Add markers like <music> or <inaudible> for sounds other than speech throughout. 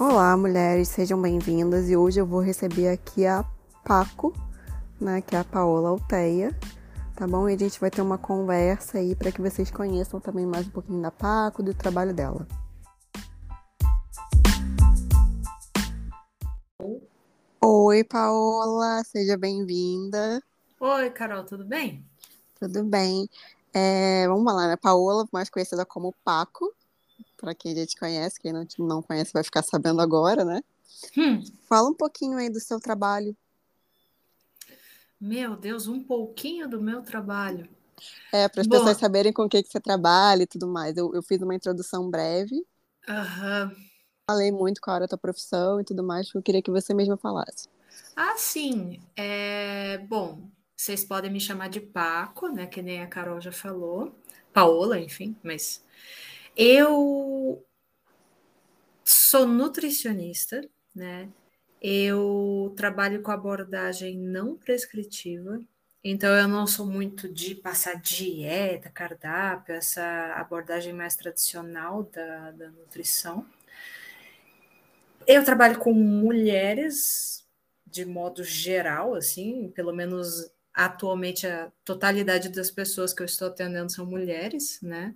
Olá, mulheres, sejam bem-vindas e hoje eu vou receber aqui a Paco, né, que é a Paola Alteia, tá bom? E a gente vai ter uma conversa aí para que vocês conheçam também mais um pouquinho da Paco, do trabalho dela. Oi, Paola, seja bem-vinda. Oi, Carol, tudo bem? Tudo bem. É, vamos lá, né? Paola, mais conhecida como Paco, para quem a gente conhece, quem não, não conhece vai ficar sabendo agora, né? Hum. Fala um pouquinho aí do seu trabalho. Meu Deus, um pouquinho do meu trabalho. É, para as pessoas saberem com o que, que você trabalha e tudo mais. Eu, eu fiz uma introdução breve. Aham. Falei muito qual era a tua profissão e tudo mais, eu queria que você mesma falasse. Ah, sim. É, bom, vocês podem me chamar de Paco, né? Que nem a Carol já falou. Paola, enfim, mas eu sou nutricionista, né? Eu trabalho com abordagem não prescritiva, então eu não sou muito de passar dieta, cardápio, essa abordagem mais tradicional da, da nutrição. Eu trabalho com mulheres de modo geral, assim, pelo menos atualmente a totalidade das pessoas que eu estou atendendo são mulheres, né?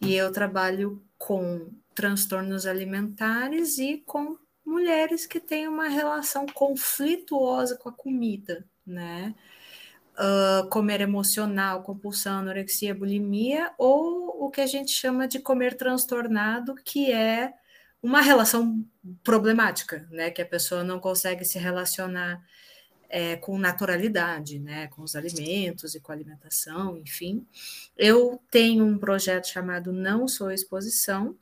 E eu trabalho com transtornos alimentares e com mulheres que têm uma relação conflituosa com a comida, né? Uh, comer emocional, compulsão, anorexia, bulimia, ou o que a gente chama de comer transtornado, que é uma relação problemática, né? Que a pessoa não consegue se relacionar é, com naturalidade, né, com os alimentos e com a alimentação, enfim. Eu tenho um projeto chamado Não Sou Exposição,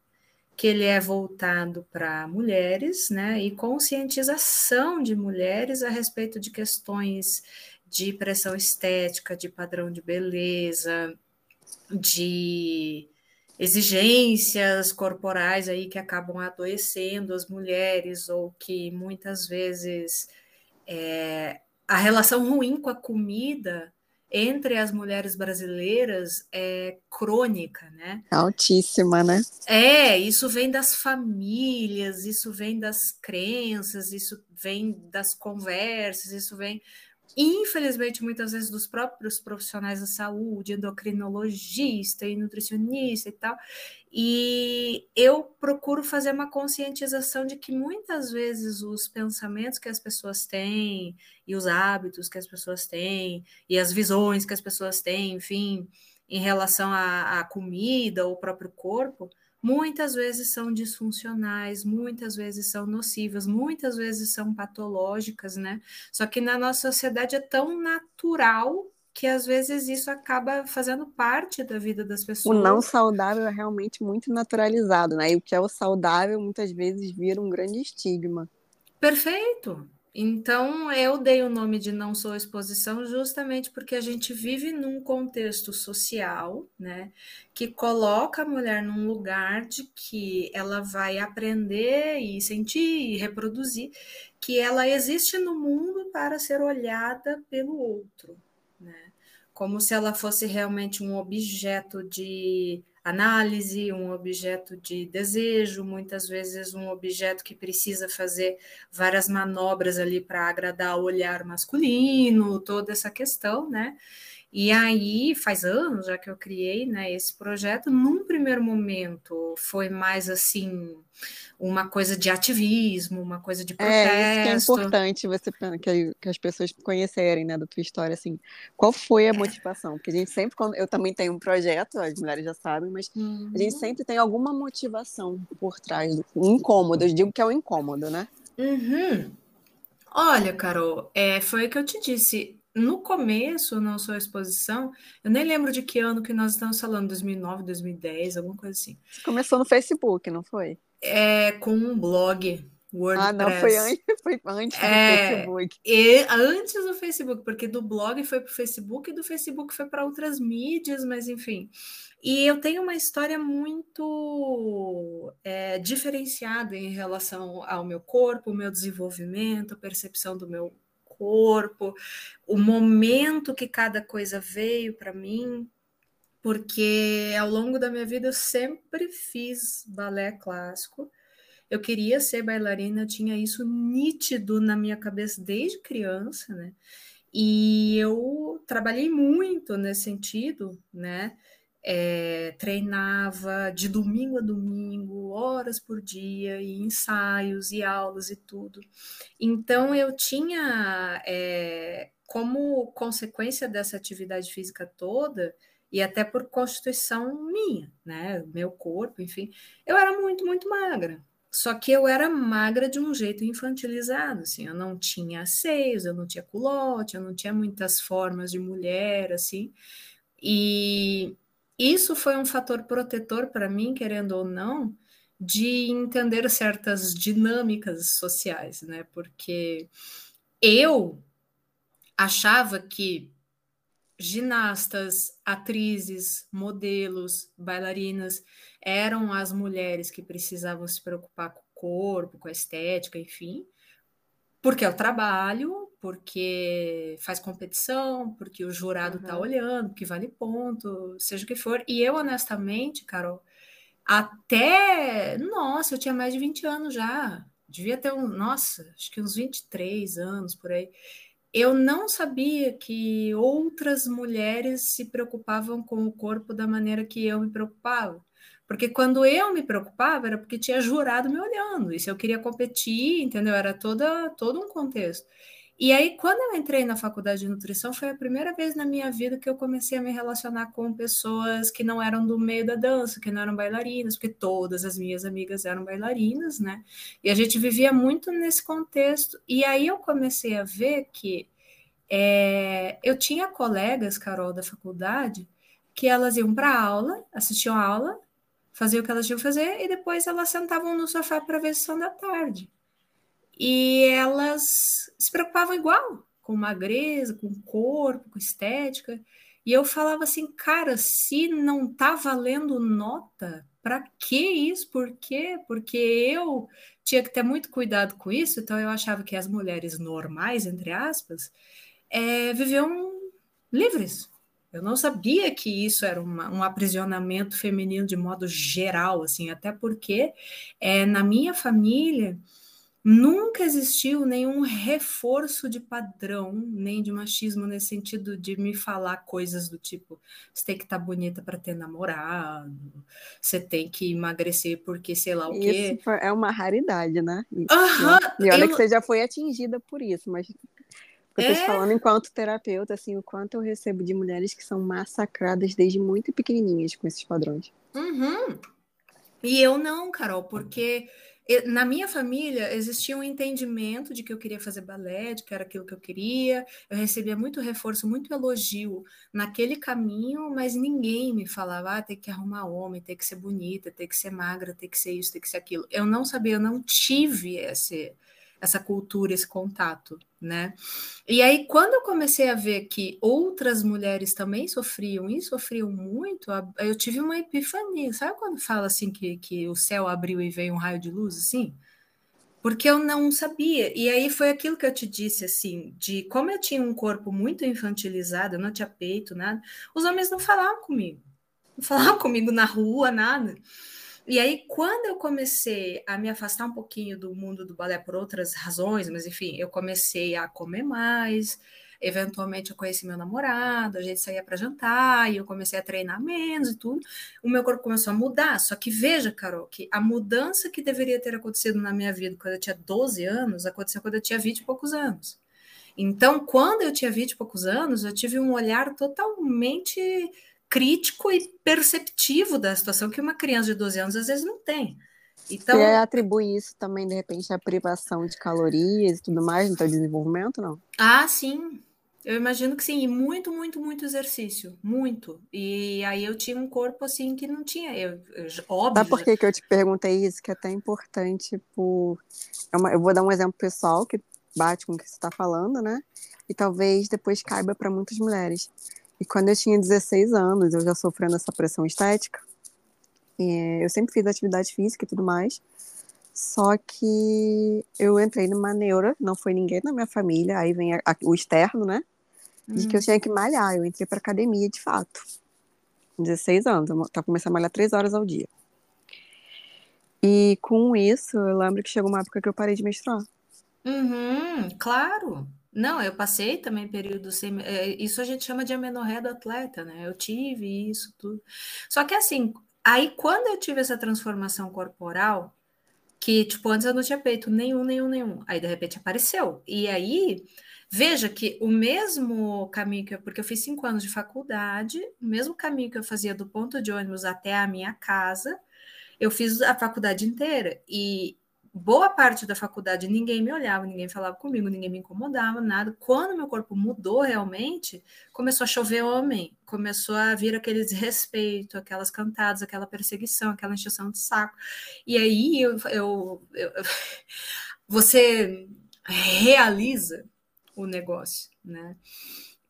que ele é voltado para mulheres, né, e conscientização de mulheres a respeito de questões de pressão estética, de padrão de beleza, de exigências corporais aí que acabam adoecendo as mulheres ou que muitas vezes é, a relação ruim com a comida entre as mulheres brasileiras é crônica, né? Altíssima, né? É, isso vem das famílias, isso vem das crenças, isso vem das conversas, isso vem infelizmente, muitas vezes dos próprios profissionais da saúde, endocrinologista e nutricionista e tal. E eu procuro fazer uma conscientização de que muitas vezes os pensamentos que as pessoas têm, e os hábitos que as pessoas têm, e as visões que as pessoas têm, enfim, em relação à, à comida ou próprio corpo, muitas vezes são disfuncionais, muitas vezes são nocivas, muitas vezes são patológicas, né? Só que na nossa sociedade é tão natural que às vezes isso acaba fazendo parte da vida das pessoas. O não saudável é realmente muito naturalizado, né? E o que é o saudável muitas vezes vira um grande estigma. Perfeito. Então, eu dei o nome de Não Sou Exposição justamente porque a gente vive num contexto social, né, que coloca a mulher num lugar de que ela vai aprender e sentir e reproduzir que ela existe no mundo para ser olhada pelo outro, né, como se ela fosse realmente um objeto de análise, um objeto de desejo, muitas vezes um objeto que precisa fazer várias manobras ali para agradar o olhar masculino, toda essa questão, né? E aí, faz anos já que eu criei né, esse projeto. Num primeiro momento, foi mais assim, uma coisa de ativismo, uma coisa de protesto. É, isso que é importante você, que, que as pessoas conhecerem né, da tua história, assim. Qual foi a motivação? Porque a gente sempre, quando eu também tenho um projeto, as mulheres já sabem, mas uhum. a gente uhum. sempre tem alguma motivação por trás do incômodo. Eu digo que é o um incômodo, né? Uhum. Olha, Carol, é, foi o que eu te disse no começo, na sua exposição, eu nem lembro de que ano que nós estamos falando, 2009, 2010, alguma coisa assim. Você começou no Facebook, não foi? É, com um blog, WordPress. Ah, não, <laughs> foi antes, foi antes é, do Facebook. E, antes do Facebook, porque do blog foi para o Facebook e do Facebook foi para outras mídias, mas enfim. E eu tenho uma história muito é, diferenciada em relação ao meu corpo, meu desenvolvimento, percepção do meu corpo, o momento que cada coisa veio para mim, porque ao longo da minha vida eu sempre fiz balé clássico eu queria ser bailarina, eu tinha isso nítido na minha cabeça desde criança, né? E eu trabalhei muito nesse sentido, né? É, treinava de domingo a domingo, horas por dia, e ensaios e aulas e tudo. Então eu tinha, é, como consequência dessa atividade física toda, e até por constituição minha, né? Meu corpo, enfim, eu era muito, muito magra. Só que eu era magra de um jeito infantilizado, assim, eu não tinha seios, eu não tinha culote, eu não tinha muitas formas de mulher, assim. E isso foi um fator protetor para mim, querendo ou não, de entender certas dinâmicas sociais, né? Porque eu achava que ginastas, atrizes, modelos, bailarinas eram as mulheres que precisavam se preocupar com o corpo, com a estética, enfim, porque é o trabalho, porque faz competição, porque o jurado está uhum. olhando, que vale ponto, seja o que for. E eu, honestamente, Carol, até. Nossa, eu tinha mais de 20 anos já. Devia ter um. Nossa, acho que uns 23 anos por aí eu não sabia que outras mulheres se preocupavam com o corpo da maneira que eu me preocupava. Porque quando eu me preocupava era porque tinha jurado me olhando, e se eu queria competir, entendeu? Era toda, todo um contexto. E aí, quando eu entrei na faculdade de nutrição, foi a primeira vez na minha vida que eu comecei a me relacionar com pessoas que não eram do meio da dança, que não eram bailarinas, porque todas as minhas amigas eram bailarinas, né? E a gente vivia muito nesse contexto. E aí eu comecei a ver que é, eu tinha colegas, Carol, da faculdade, que elas iam para aula, assistiam a aula, faziam o que elas tinham que fazer, e depois elas sentavam no sofá para ver sessão da tarde. E elas se preocupavam igual, com magreza, com corpo, com estética. E eu falava assim, cara, se não tá valendo nota, para que isso? Por quê? Porque eu tinha que ter muito cuidado com isso, então eu achava que as mulheres normais, entre aspas, é, viviam livres. Eu não sabia que isso era uma, um aprisionamento feminino de modo geral, assim, até porque é, na minha família Nunca existiu nenhum reforço de padrão, nem de machismo nesse sentido de me falar coisas do tipo: você tem que estar tá bonita para ter namorado, você tem que emagrecer porque sei lá o quê. Isso é uma raridade, né? E olha eu... que você já foi atingida por isso, mas eu tô é... te falando enquanto terapeuta, assim, o quanto eu recebo de mulheres que são massacradas desde muito pequenininhas com esses padrões. Uhum. E eu não, Carol, porque na minha família existia um entendimento de que eu queria fazer balé, de que era aquilo que eu queria. Eu recebia muito reforço, muito elogio naquele caminho, mas ninguém me falava, ah, tem que arrumar homem, tem que ser bonita, tem que ser magra, tem que ser isso, tem que ser aquilo. Eu não sabia, eu não tive esse, essa cultura, esse contato, né? E aí, quando eu comecei a ver que outras mulheres também sofriam e sofriam muito, eu tive uma epifania. Sabe quando fala assim que, que o céu abriu e veio um raio de luz, assim? Porque eu não sabia. E aí foi aquilo que eu te disse, assim, de como eu tinha um corpo muito infantilizado, eu não tinha peito, nada, os homens não falavam comigo. Não falavam <laughs> comigo na rua, nada. E aí, quando eu comecei a me afastar um pouquinho do mundo do balé por outras razões, mas enfim, eu comecei a comer mais, eventualmente eu conheci meu namorado, a gente saía para jantar, e eu comecei a treinar menos e tudo, o meu corpo começou a mudar. Só que veja, Carol, que a mudança que deveria ter acontecido na minha vida quando eu tinha 12 anos, aconteceu quando eu tinha 20 e poucos anos. Então, quando eu tinha 20 e poucos anos, eu tive um olhar totalmente crítico e perceptivo da situação que uma criança de 12 anos às vezes não tem. Então, Você atribui isso também, de repente, à privação de calorias e tudo mais no seu desenvolvimento, não? Ah, sim. Eu imagino que sim, e muito, muito, muito exercício, muito. E aí eu tinha um corpo assim que não tinha, eu, eu óbvio. Sabe por que, que eu te perguntei isso? Que é até importante por... É eu vou dar um exemplo pessoal que bate com o que você está falando, né? E talvez depois caiba para muitas mulheres. E quando eu tinha 16 anos, eu já sofrendo essa pressão estética. eu sempre fiz atividade física e tudo mais. Só que eu entrei numa neura, não foi ninguém na minha família, aí vem a, a, o externo, né? De que eu hum. tinha que malhar. Eu entrei para academia de fato. Com 16 anos, eu tava começando a malhar 3 horas ao dia. E com isso, eu lembro que chegou uma época que eu parei de menstruar. Uhum, claro. Não, eu passei também período sem. É, isso a gente chama de amenorreia do atleta, né? Eu tive isso tudo. Só que assim, aí quando eu tive essa transformação corporal, que tipo, antes eu não tinha peito nenhum, nenhum, nenhum. Aí de repente apareceu. E aí, veja que o mesmo caminho que eu. Porque eu fiz cinco anos de faculdade, o mesmo caminho que eu fazia do ponto de ônibus até a minha casa, eu fiz a faculdade inteira. E boa parte da faculdade ninguém me olhava, ninguém falava comigo, ninguém me incomodava, nada. Quando meu corpo mudou realmente, começou a chover homem, começou a vir aquele desrespeito, aquelas cantadas, aquela perseguição, aquela encheção de saco. E aí eu, eu, eu <laughs> você realiza o negócio, né?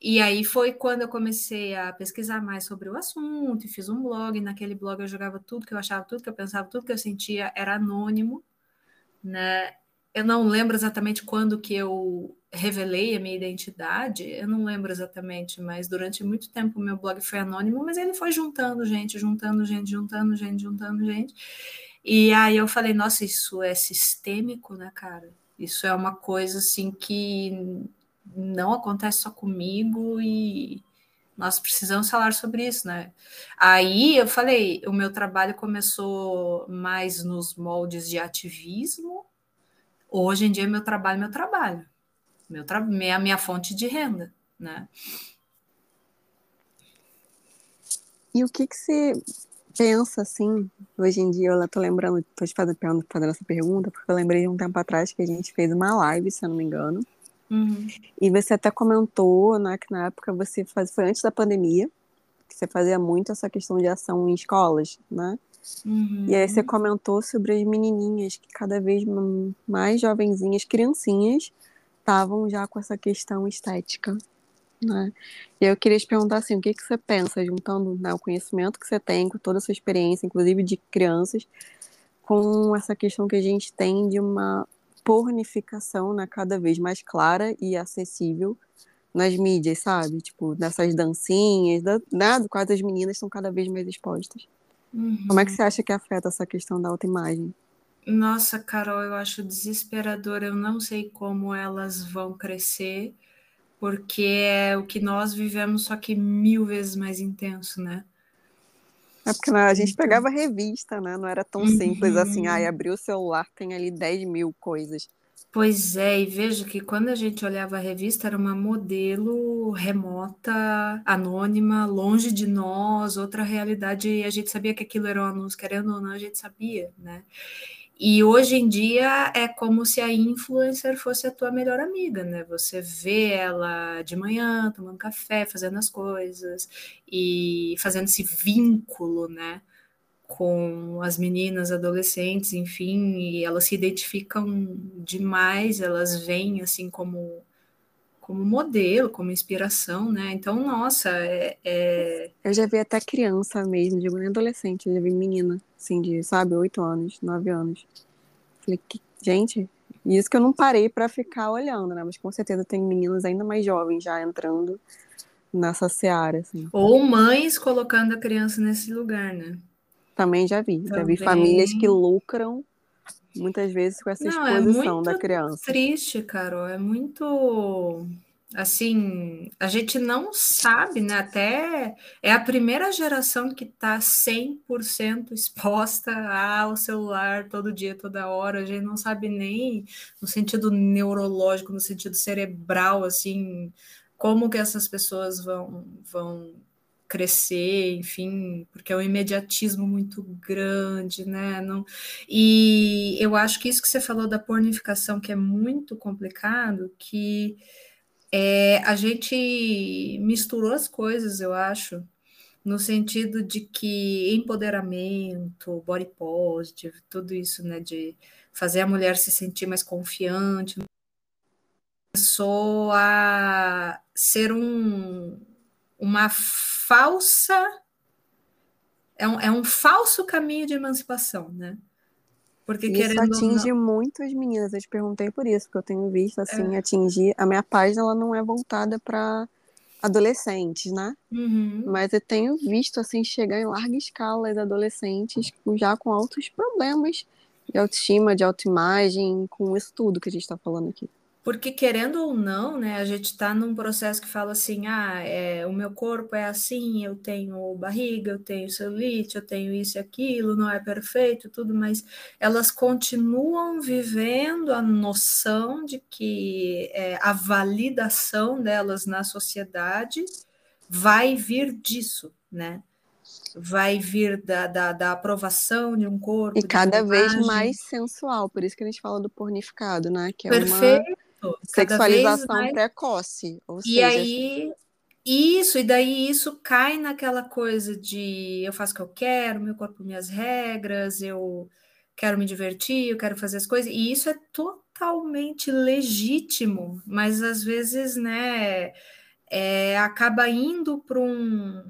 E aí foi quando eu comecei a pesquisar mais sobre o assunto e fiz um blog. Naquele blog eu jogava tudo que eu achava, tudo que eu pensava, tudo que eu sentia era anônimo né? Eu não lembro exatamente quando que eu revelei a minha identidade, eu não lembro exatamente, mas durante muito tempo meu blog foi anônimo, mas ele foi juntando gente, juntando gente, juntando gente, juntando gente. E aí eu falei, nossa, isso é sistêmico, né, cara? Isso é uma coisa assim que não acontece só comigo e nós precisamos falar sobre isso, né? Aí eu falei, o meu trabalho começou mais nos moldes de ativismo. Hoje em dia, meu trabalho é meu trabalho, meu tra minha, minha fonte de renda, né? E o que que você pensa, assim, hoje em dia, eu tô lembrando, tô te fazendo, fazendo essa pergunta, porque eu lembrei de um tempo atrás que a gente fez uma live, se eu não me engano, Uhum. E você até comentou né, que na época você faz, foi antes da pandemia, que você fazia muito essa questão de ação em escolas, né? Uhum. E aí você comentou sobre as menininhas que cada vez mais jovenzinhas, criancinhas, estavam já com essa questão estética, né? E eu queria te perguntar assim, o que, que você pensa, juntando né, o conhecimento que você tem, com toda a sua experiência, inclusive de crianças, com essa questão que a gente tem de uma pornificação né, cada vez mais clara e acessível nas mídias, sabe? Tipo, nessas dancinhas, da, né, do quais as meninas estão cada vez mais expostas. Uhum. Como é que você acha que afeta essa questão da autoimagem? Nossa, Carol, eu acho desesperador. Eu não sei como elas vão crescer, porque é o que nós vivemos, só que mil vezes mais intenso, né? É porque a gente pegava revista, né? Não era tão uhum. simples assim, ai, ah, abriu o celular, tem ali 10 mil coisas. Pois é, e vejo que quando a gente olhava a revista, era uma modelo remota, anônima, longe de nós, outra realidade, e a gente sabia que aquilo era um anúncio, querendo ou não, a gente sabia, né? E hoje em dia é como se a influencer fosse a tua melhor amiga, né? Você vê ela de manhã tomando café, fazendo as coisas e fazendo esse vínculo, né? Com as meninas, adolescentes, enfim, e elas se identificam demais, elas vêm assim como como modelo, como inspiração, né? Então, nossa, é, é... Eu já vi até criança mesmo, digo nem adolescente, eu já vi menina, assim, de, sabe, oito anos, nove anos. Falei, que... gente, isso que eu não parei para ficar olhando, né? Mas com certeza tem meninas ainda mais jovens já entrando nessa seara, assim. Ou mães colocando a criança nesse lugar, né? Também já vi. Também... Já vi famílias que lucram muitas vezes com essa Não, é exposição é da criança. Triste, Carol, é muito assim, a gente não sabe, né? Até é a primeira geração que está 100% exposta ao celular todo dia, toda hora. A gente não sabe nem no sentido neurológico, no sentido cerebral, assim, como que essas pessoas vão, vão crescer, enfim, porque é um imediatismo muito grande, né? Não... E eu acho que isso que você falou da pornificação, que é muito complicado, que é, a gente misturou as coisas, eu acho, no sentido de que empoderamento, body positive, tudo isso, né, de fazer a mulher se sentir mais confiante, começou a ser um, uma falsa. É um, é um falso caminho de emancipação, né? Porque isso querendo atinge não... muito as meninas. Eu te perguntei por isso, porque eu tenho visto assim é. atingir. A minha página ela não é voltada para adolescentes, né? Uhum. Mas eu tenho visto assim chegar em larga escala as adolescentes já com altos problemas de autoestima, de autoimagem, com isso tudo que a gente está falando aqui. Porque, querendo ou não, né, a gente está num processo que fala assim: ah, é, o meu corpo é assim, eu tenho barriga, eu tenho celulite, eu tenho isso e aquilo, não é perfeito, tudo, mas elas continuam vivendo a noção de que é, a validação delas na sociedade vai vir disso, né? vai vir da, da, da, aprovação de um corpo. E cada vez mais sensual, por isso que a gente fala do pornificado, né? Que é Perfeito. uma sexualização mais... precoce. Ou e seja, aí, isso, e daí isso cai naquela coisa de eu faço o que eu quero, meu corpo, minhas regras, eu quero me divertir, eu quero fazer as coisas, e isso é totalmente legítimo, mas às vezes, né, é, acaba indo para um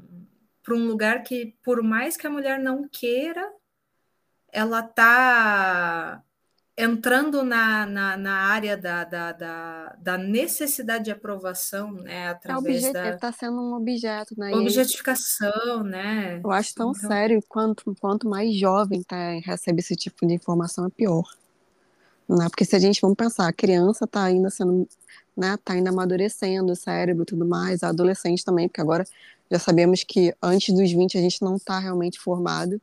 para um lugar que, por mais que a mulher não queira, ela está entrando na, na, na área da, da, da, da, necessidade de aprovação, né? É através é da está sendo um objeto, né? objetificação, né? Eu acho tão então... sério quanto quanto mais jovem tá recebe esse tipo de informação é pior, né? Porque se a gente vamos pensar, a criança está ainda sendo, né? Tá ainda amadurecendo o cérebro, e tudo mais, a adolescente também, porque agora já sabemos que antes dos 20 a gente não está realmente formado.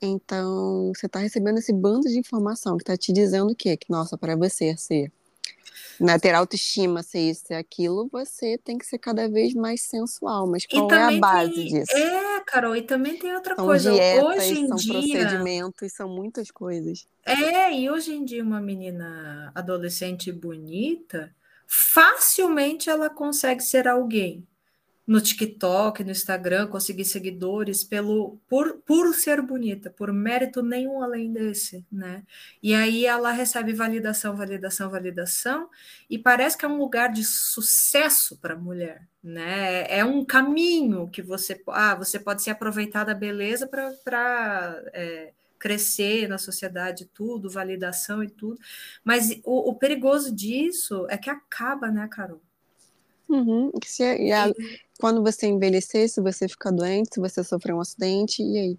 Então, você está recebendo esse bando de informação que está te dizendo o quê? Que, nossa, para você ser, né, ter autoestima, ser isso, ser aquilo, você tem que ser cada vez mais sensual. Mas qual é a base tem... disso? É, Carol, e também tem outra são coisa. Dietas, hoje em são dia... procedimentos, são muitas coisas. É, e hoje em dia uma menina adolescente bonita, facilmente ela consegue ser alguém no TikTok, no Instagram, conseguir seguidores pelo por, por ser bonita, por mérito nenhum além desse, né? E aí ela recebe validação, validação, validação, e parece que é um lugar de sucesso para a mulher, né? É um caminho que você, ah, você pode se aproveitar da beleza para é, crescer na sociedade, tudo, validação e tudo, mas o, o perigoso disso é que acaba, né, Carol? Uhum. E a, quando você envelhecer, se você ficar doente, se você sofrer um acidente, e aí?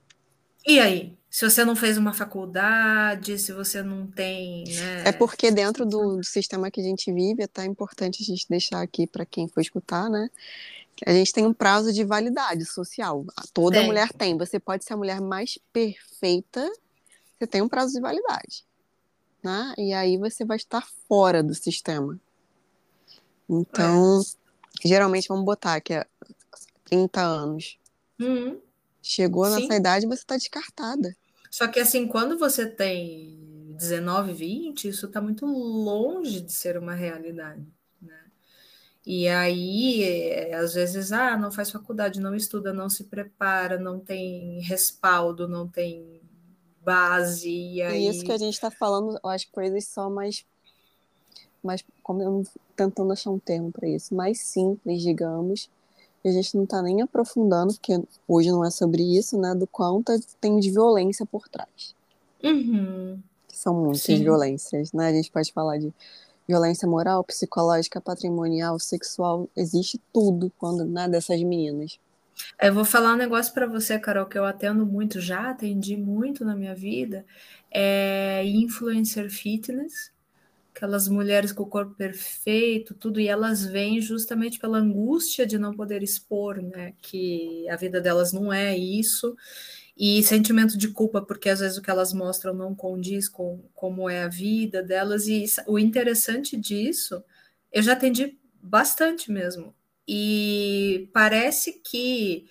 E aí? Se você não fez uma faculdade, se você não tem. Né? É porque dentro do, do sistema que a gente vive, é até importante a gente deixar aqui para quem for escutar, né? A gente tem um prazo de validade social. Toda mulher tem. Você pode ser a mulher mais perfeita, você tem um prazo de validade. Né? E aí você vai estar fora do sistema. Então, é. Geralmente vamos botar que é 30 anos. Uhum. Chegou nessa idade, você está descartada. Só que assim, quando você tem 19, 20, isso está muito longe de ser uma realidade. Né? E aí, é, às vezes, ah, não faz faculdade, não estuda, não se prepara, não tem respaldo, não tem base. E aí... É isso que a gente está falando, eu acho que coisas só mais mais, como eu tentando achar um termo para isso, mais simples, digamos. E a gente não está nem aprofundando, porque hoje não é sobre isso, né? Do quanto tem de violência por trás. Uhum. São muitas Sim. violências, né? A gente pode falar de violência moral, psicológica, patrimonial, sexual, existe tudo quando né, dessas meninas. Eu vou falar um negócio para você, Carol, que eu atendo muito, já atendi muito na minha vida, é influencer fitness, aquelas mulheres com o corpo perfeito, tudo, e elas vêm justamente pela angústia de não poder expor, né, que a vida delas não é isso, e sentimento de culpa, porque às vezes o que elas mostram não condiz com como é a vida delas, e o interessante disso, eu já atendi bastante mesmo, e parece que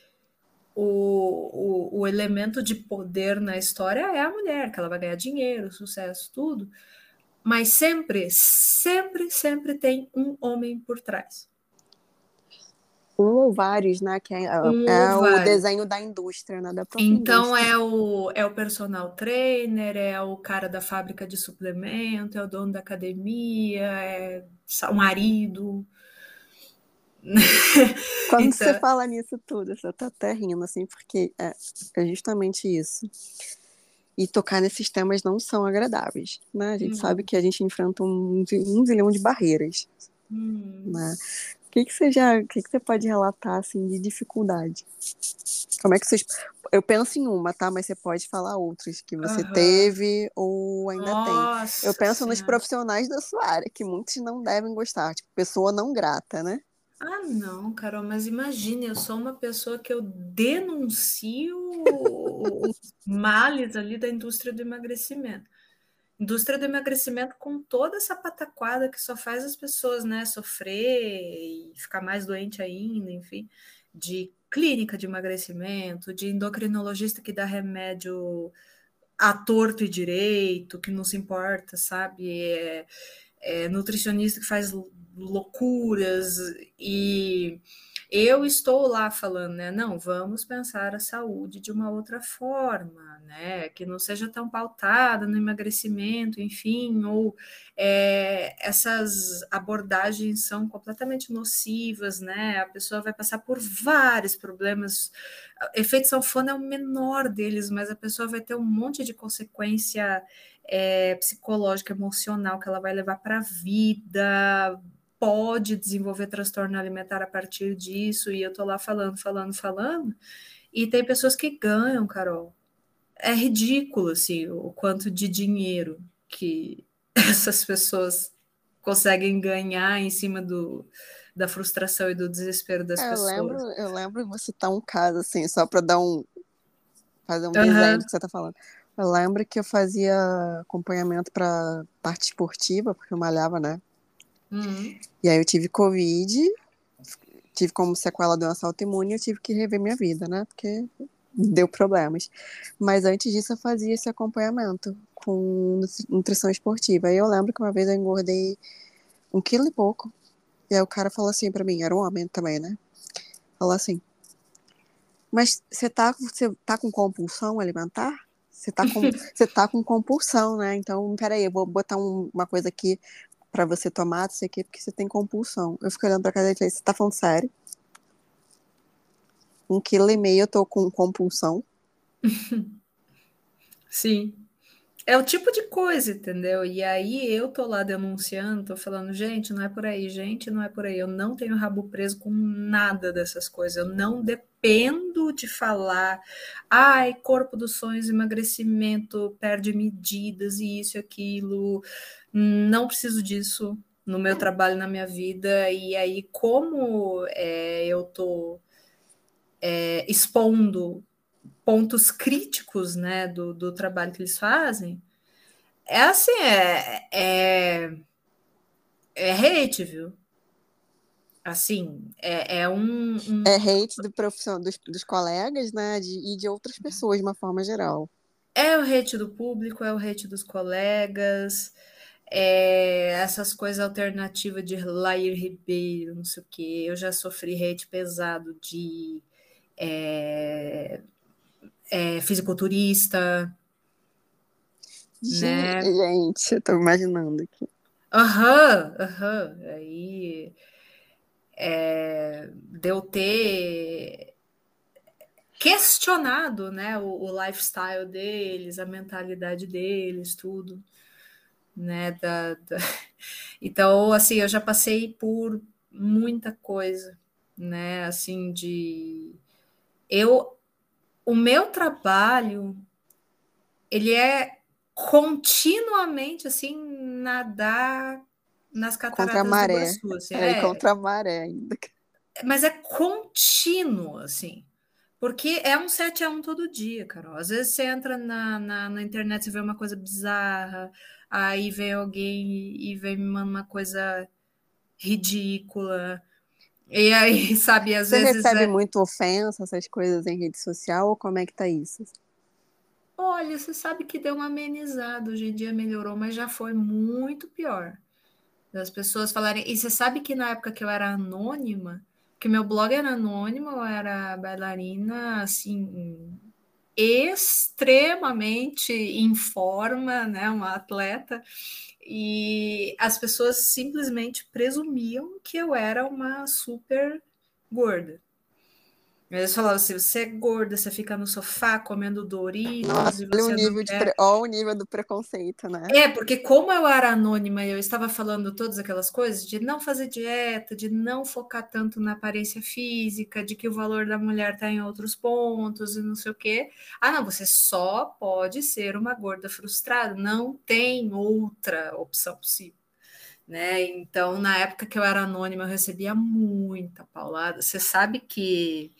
o, o, o elemento de poder na história é a mulher, que ela vai ganhar dinheiro, sucesso, tudo, mas sempre, sempre, sempre tem um homem por trás. Um ou vários, né? Que é, um é o desenho da indústria, né? Da então indústria. é o, é o personal trainer, é o cara da fábrica de suplemento, é o dono da academia, é o marido. <laughs> Quando então... você fala nisso tudo, você tá até rindo, assim, porque é, é justamente isso e tocar nesses temas não são agradáveis, né? A gente uhum. sabe que a gente enfrenta um, um zilhão de barreiras, uhum. né? que, que você já, o que, que você pode relatar assim de dificuldade? Como é que vocês. Eu penso em uma, tá? Mas você pode falar outras que você uhum. teve ou ainda Nossa tem. Eu penso senhora. nos profissionais da sua área, que muitos não devem gostar, tipo, pessoa não grata, né? Ah, não, Carol, mas imagine, eu sou uma pessoa que eu denuncio os males ali da indústria do emagrecimento. Indústria do emagrecimento com toda essa pataquada que só faz as pessoas, né, sofrer e ficar mais doente ainda, enfim, de clínica de emagrecimento, de endocrinologista que dá remédio a torto e direito, que não se importa, sabe? É, é nutricionista que faz loucuras e eu estou lá falando, né? Não, vamos pensar a saúde de uma outra forma, né? Que não seja tão pautada no emagrecimento, enfim, ou é, essas abordagens são completamente nocivas, né? A pessoa vai passar por vários problemas. Efeito sanfona é o menor deles, mas a pessoa vai ter um monte de consequência é, psicológica, emocional que ela vai levar para a vida pode desenvolver transtorno alimentar a partir disso, e eu tô lá falando, falando, falando, e tem pessoas que ganham, Carol. É ridículo, assim, o quanto de dinheiro que <laughs> essas pessoas conseguem ganhar em cima do, da frustração e do desespero das é, pessoas. Eu lembro, eu lembro você citar um caso, assim, só para dar um. fazer um uhum. desenho do que você está falando. Eu lembro que eu fazia acompanhamento para parte esportiva, porque eu malhava, né? Uhum. E aí eu tive Covid, tive como sequela doença autoimune e eu tive que rever minha vida, né? Porque deu problemas. Mas antes disso eu fazia esse acompanhamento com nutrição esportiva. E eu lembro que uma vez eu engordei um quilo e pouco. E aí o cara falou assim para mim, era um homem também, né? Falou assim, mas você tá, você tá com compulsão alimentar? Você tá com, <laughs> você tá com compulsão, né? Então, peraí, eu vou botar um, uma coisa aqui para você tomar, não sei o quê, porque você tem compulsão. Eu fiquei olhando pra casa e falei, você tá falando sério? Um quilo e meio eu tô com compulsão. <laughs> Sim. É o tipo de coisa, entendeu? E aí eu tô lá denunciando, tô falando, gente, não é por aí, gente, não é por aí. Eu não tenho rabo preso com nada dessas coisas. Eu não dependo de falar, ai, corpo dos sonhos, emagrecimento, perde medidas e isso e aquilo. Não preciso disso no meu trabalho, na minha vida. E aí, como é, eu tô é, expondo pontos críticos né, do, do trabalho que eles fazem, é assim, é, é, é hate, viu? Assim, é, é um, um, É hate do profissão, dos, dos colegas, né? De, e de outras pessoas, de uma forma geral. É o hate do público, é o hate dos colegas, é essas coisas alternativas de Lair Ribeiro, não sei o quê. Eu já sofri hate pesado de é, é, fisiculturista. Né? Gente, eu tô imaginando aqui. Aham, uhum, aham. Uhum. Aí é, deu ter questionado né, o, o, lifestyle deles, a mentalidade deles, tudo. Né, da, da... <laughs> Então, assim, eu já passei por muita coisa, né? Assim, de eu o meu trabalho ele é continuamente assim nadar nas cataratas contra a maré. do Iguaçu, assim. é, é, contra a maré ainda. Mas é contínuo, assim. Porque é um 7 a 1 todo dia, Carol. Às vezes você entra na, na, na internet e vê uma coisa bizarra, aí vem alguém e vem me manda uma coisa ridícula. E aí, <laughs> sabe, às Você vezes. Você recebe é... muito ofensa, essas coisas em rede social, ou como é que tá isso? Olha, você sabe que deu uma amenizada, hoje em dia melhorou, mas já foi muito pior. As pessoas falarem. E você sabe que na época que eu era anônima, que meu blog era anônimo, eu era bailarina, assim, extremamente em forma, né, uma atleta, e as pessoas simplesmente presumiam que eu era uma super gorda. Eles falavam assim: você é gorda, você fica no sofá comendo Doritos. Nossa, e você o nível, quer... pre... olha o nível do preconceito, né? É, porque como eu era anônima e eu estava falando todas aquelas coisas de não fazer dieta, de não focar tanto na aparência física, de que o valor da mulher está em outros pontos e não sei o quê. Ah, não, você só pode ser uma gorda frustrada, não tem outra opção possível. Né? Então, na época que eu era anônima, eu recebia muita paulada. Você sabe que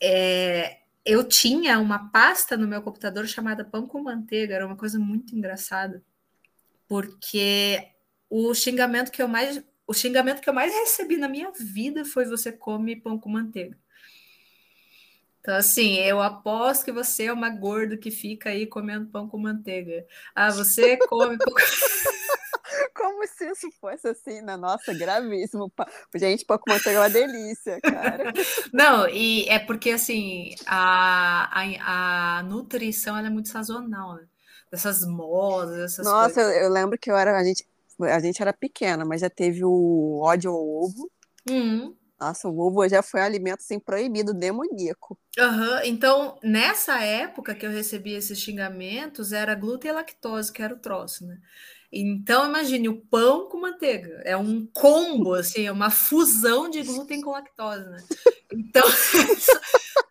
é, eu tinha uma pasta no meu computador chamada Pão com Manteiga, era uma coisa muito engraçada, porque o xingamento que eu mais o xingamento que eu mais recebi na minha vida foi você come pão com manteiga. Então, assim, eu aposto que você é uma gorda que fica aí comendo pão com manteiga. Ah, você come pão <laughs> <laughs> Como se isso fosse assim, na nossa, gravíssimo. Gente, pouco manteiga é uma delícia, cara. <laughs> Não, e é porque assim, a, a, a nutrição é muito sazonal, né? Essas modas, essas Nossa. Eu, eu lembro que eu era, a gente, a gente era pequena, mas já teve o ódio ao ovo. Uhum. Nossa, o ovo já foi um alimento assim, proibido, demoníaco. Uhum. Então, nessa época que eu recebi esses xingamentos, era glúten e lactose, que era o troço, né? Então, imagine o pão com manteiga. É um combo, assim, é uma fusão de glúten com lactose, né? Então. <laughs>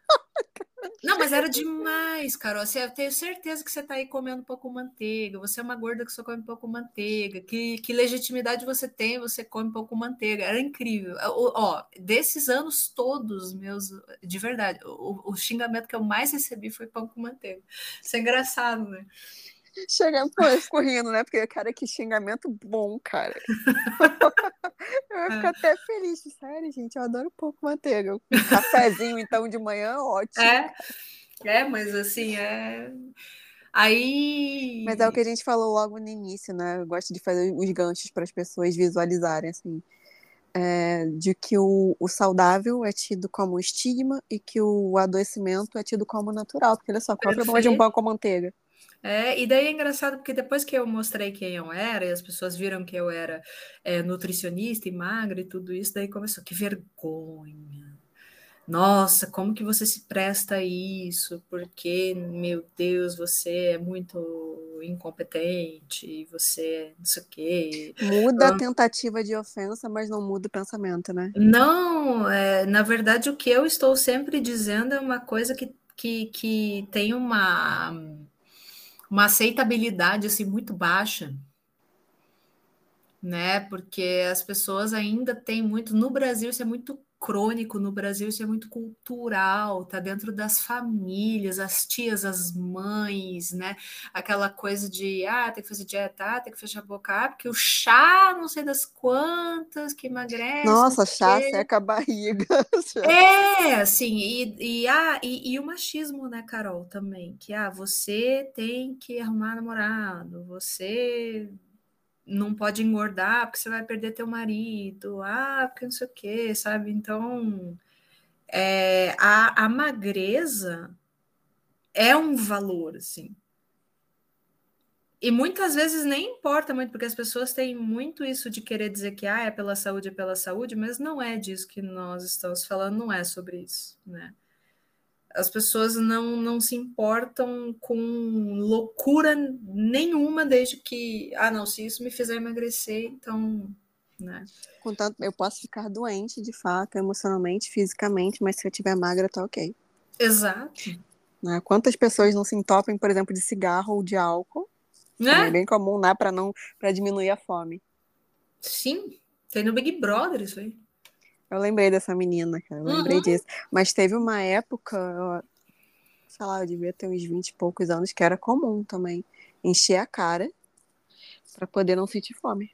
Não, mas era demais, Carol. Assim, eu tenho certeza que você está aí comendo pouco manteiga. Você é uma gorda que só come pouco manteiga. Que, que legitimidade você tem? Você come pouco manteiga. Era incrível. Ó, ó, desses anos todos, meus, de verdade, o, o xingamento que eu mais recebi foi pão com manteiga. Isso é engraçado, né? Chega, pô, eu fico rindo, né? Porque, cara, que xingamento bom, cara. <laughs> eu fico é. até feliz. Sério, gente, eu adoro pouco manteiga. Um cafezinho, então, de manhã, ótimo. É, é mas assim, é. Aí. Mas é o que a gente falou logo no início, né? Eu gosto de fazer os ganchos para as pessoas visualizarem, assim. É, de que o, o, saudável é tido como estigma e que o adoecimento é tido como natural. Porque olha só, qual é o problema de um pão com manteiga? É, e daí é engraçado porque depois que eu mostrei quem eu era, e as pessoas viram que eu era é, nutricionista e magra e tudo isso, daí começou, que vergonha. Nossa, como que você se presta a isso? Porque, meu Deus, você é muito incompetente, você não sei o quê. Muda então, a tentativa de ofensa, mas não muda o pensamento, né? Não, é, na verdade, o que eu estou sempre dizendo é uma coisa que, que, que tem uma uma aceitabilidade assim muito baixa, né? Porque as pessoas ainda têm muito no Brasil isso é muito crônico no Brasil, isso é muito cultural, tá dentro das famílias, as tias, as mães, né? Aquela coisa de ah, tem que fazer dieta, ah, tem que fechar a boca, ah, porque o chá, não sei das quantas, que emagrece. Nossa, chá seca a barriga. <laughs> É, assim, e, e, ah, e, e, o machismo, né, Carol, também, que ah, você tem que arrumar namorado, você não pode engordar porque você vai perder teu marido, ah, porque não sei o quê, sabe? Então, é, a, a magreza é um valor, assim. E muitas vezes nem importa muito, porque as pessoas têm muito isso de querer dizer que ah, é pela saúde, é pela saúde, mas não é disso que nós estamos falando, não é sobre isso, né? As pessoas não, não se importam com loucura nenhuma desde que, ah, não, se isso me fizer emagrecer, então, né? Contanto, eu posso ficar doente, de fato, emocionalmente, fisicamente, mas se eu tiver magra, tá ok. Exato. Né? Quantas pessoas não se entopem, por exemplo, de cigarro ou de álcool? Né? É bem comum, né? Para não, para diminuir a fome. Sim, tem no Big Brother isso aí. Eu lembrei dessa menina, cara. Eu lembrei uhum. disso. Mas teve uma época, sei lá, eu devia ter uns 20 e poucos anos, que era comum também encher a cara para poder não sentir fome.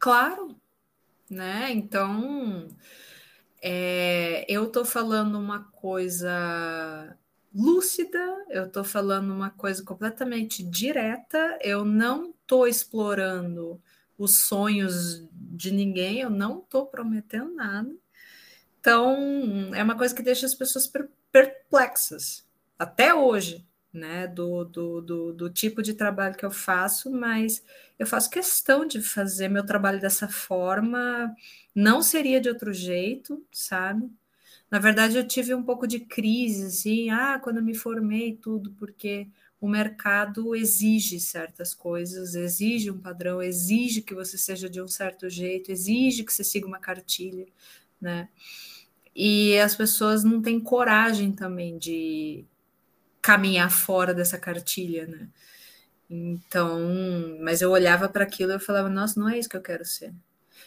Claro, né? Então, é, eu tô falando uma coisa lúcida, eu tô falando uma coisa completamente direta, eu não tô explorando os sonhos de ninguém, eu não estou prometendo nada. Então, é uma coisa que deixa as pessoas perplexas, até hoje, né? Do, do, do, do, tipo de trabalho que eu faço, mas eu faço questão de fazer meu trabalho dessa forma, não seria de outro jeito, sabe? Na verdade, eu tive um pouco de crise, assim, ah, quando me formei tudo, porque o mercado exige certas coisas, exige um padrão, exige que você seja de um certo jeito, exige que você siga uma cartilha, né? E as pessoas não têm coragem também de caminhar fora dessa cartilha, né? Então, mas eu olhava para aquilo e eu falava, nossa, não é isso que eu quero ser.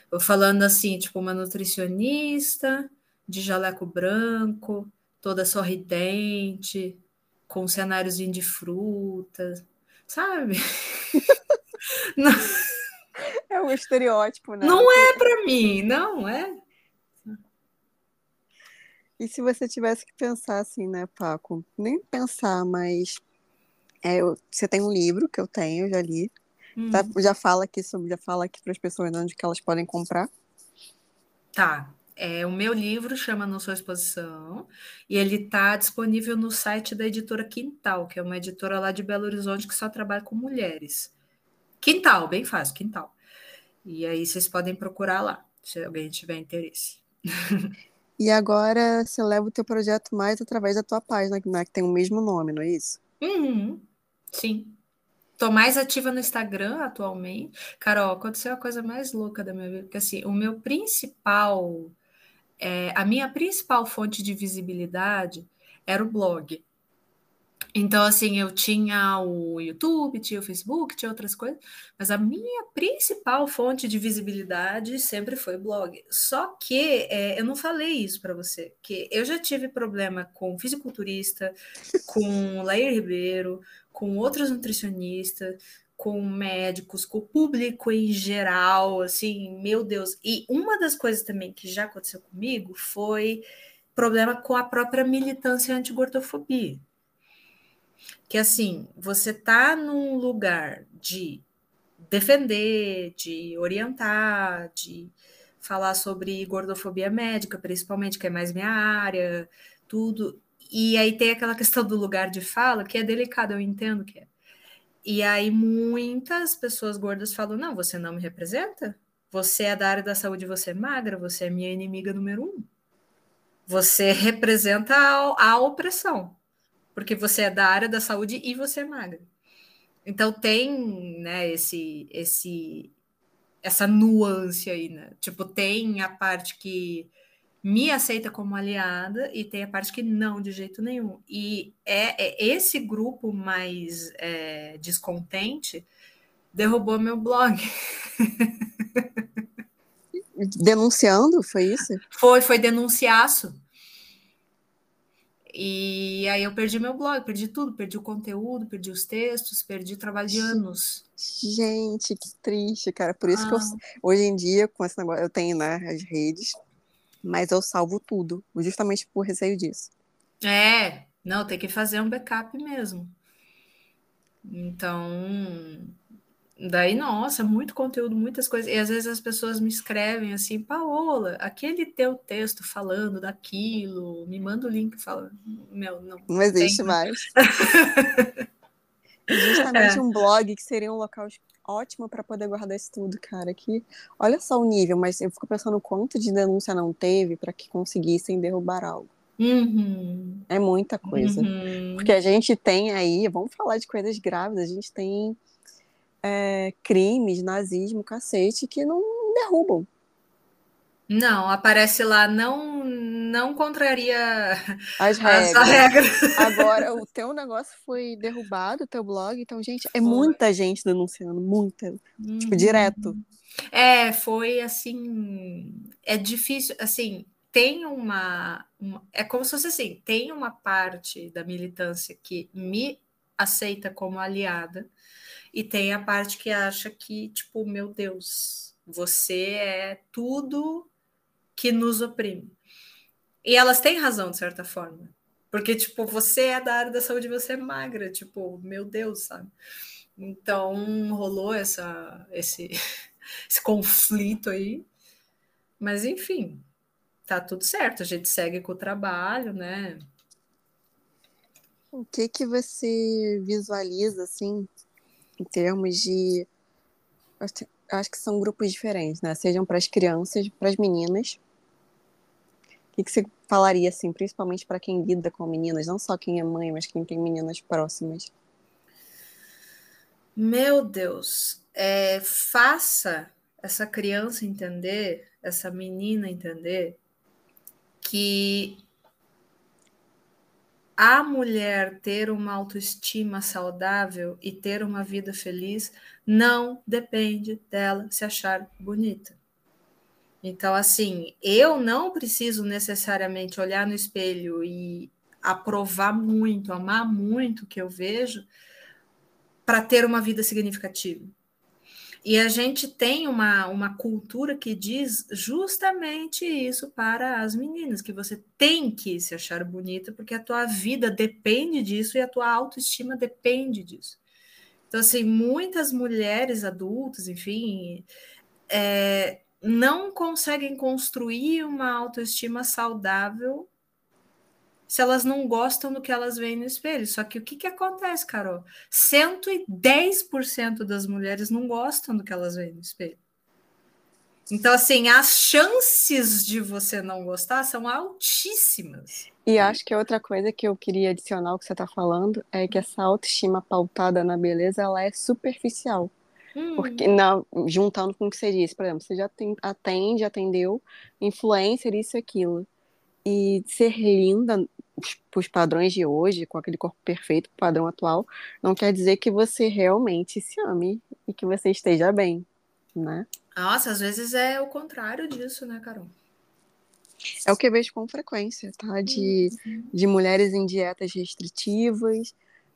Eu falando assim, tipo, uma nutricionista de jaleco branco, toda sorridente, com um cenáriozinho de frutas, sabe? não. <laughs> É um estereótipo, né? Não é para mim, não é. E se você tivesse que pensar assim, né, Paco? Nem pensar, mas é, eu, você tem um livro que eu tenho, já li. Hum. Tá, já fala aqui sobre, já fala aqui para as pessoas onde que elas podem comprar. Tá. É, o meu livro chama Não Sou Exposição e ele está disponível no site da editora Quintal, que é uma editora lá de Belo Horizonte que só trabalha com mulheres. Quintal, bem fácil, Quintal. E aí vocês podem procurar lá, se alguém tiver interesse. <laughs> E agora você leva o teu projeto mais através da tua página, né, que tem o mesmo nome, não é isso? Uhum. Sim. Tô mais ativa no Instagram atualmente. Carol, aconteceu a coisa mais louca da minha vida, porque assim, o meu principal é, a minha principal fonte de visibilidade era o blog. Então, assim, eu tinha o YouTube, tinha o Facebook, tinha outras coisas, mas a minha principal fonte de visibilidade sempre foi o blog. Só que é, eu não falei isso para você, que eu já tive problema com fisiculturista, com Lair Ribeiro, com outros nutricionistas, com médicos, com o público em geral, assim, meu Deus. E uma das coisas também que já aconteceu comigo foi problema com a própria militância anti-gordofobia. Que assim, você tá num lugar de defender, de orientar, de falar sobre gordofobia médica, principalmente, que é mais minha área, tudo. E aí tem aquela questão do lugar de fala, que é delicado, eu entendo que é. E aí muitas pessoas gordas falam: não, você não me representa? Você é da área da saúde, você é magra, você é minha inimiga número um. Você representa a, a opressão, porque você é da área da saúde e você é magra. Então tem, né, esse, esse, essa nuance aí, né? Tipo, tem a parte que me aceita como aliada e tem a parte que não, de jeito nenhum. E é, é esse grupo mais é, descontente derrubou meu blog. <laughs> Denunciando, foi isso? Foi, foi denunciaço. E aí eu perdi meu blog, perdi tudo, perdi o conteúdo, perdi os textos, perdi trabalho de anos. Gente, que triste, cara. Por isso ah. que eu, ah. hoje em dia, com esse negócio, eu tenho né, as redes, mas eu salvo tudo, justamente por receio disso. É, não, tem que fazer um backup mesmo. Então, daí, nossa, muito conteúdo, muitas coisas. E às vezes as pessoas me escrevem assim, Paola, aquele teu texto falando daquilo, me manda o link fala, meu, não. Não existe tem. mais. <laughs> Justamente é. um blog que seria um local ótimo para poder guardar isso tudo, cara. Que olha só o nível, mas eu fico pensando quanto de denúncia não teve para que conseguissem derrubar algo. Uhum. É muita coisa. Uhum. Porque a gente tem aí, vamos falar de coisas graves, a gente tem é, crimes, nazismo, cacete, que não derrubam. Não, aparece lá, não não contraria as regras. As regras. Agora, o teu negócio foi derrubado, o teu blog, então, gente, é foi. muita gente denunciando, muita, tipo, uhum. tipo, direto. É, foi assim, é difícil, assim, tem uma, uma, é como se fosse assim, tem uma parte da militância que me aceita como aliada e tem a parte que acha que, tipo, meu Deus, você é tudo que nos oprime. E elas têm razão, de certa forma. Porque, tipo, você é da área da saúde, você é magra, tipo, meu Deus, sabe? Então, rolou essa, esse, <laughs> esse conflito aí. Mas, enfim, tá tudo certo. A gente segue com o trabalho, né? O que que você visualiza, assim, em termos de... Acho que são grupos diferentes, né? Sejam para as crianças, para as meninas, que, que você falaria, assim, principalmente para quem lida com meninas, não só quem é mãe, mas quem tem meninas próximas? Meu Deus, é, faça essa criança entender, essa menina entender que a mulher ter uma autoestima saudável e ter uma vida feliz não depende dela se achar bonita. Então, assim, eu não preciso necessariamente olhar no espelho e aprovar muito, amar muito o que eu vejo para ter uma vida significativa. E a gente tem uma, uma cultura que diz justamente isso para as meninas, que você tem que se achar bonita, porque a tua vida depende disso e a tua autoestima depende disso. Então, assim, muitas mulheres adultas, enfim, é, não conseguem construir uma autoestima saudável se elas não gostam do que elas veem no espelho. Só que o que, que acontece, Carol? 110% das mulheres não gostam do que elas veem no espelho. Então, assim, as chances de você não gostar são altíssimas. E acho que outra coisa que eu queria adicionar ao que você está falando é que essa autoestima pautada na beleza, ela é superficial. Hum. Porque, na, juntando com o que você disse, por exemplo, você já tem, atende, atendeu, influencer, isso e aquilo. E ser linda para os padrões de hoje, com aquele corpo perfeito, padrão atual, não quer dizer que você realmente se ame e que você esteja bem, né? Nossa, às vezes é o contrário disso, né, Carol? É o que eu vejo com frequência, tá? De, uhum. de mulheres em dietas restritivas,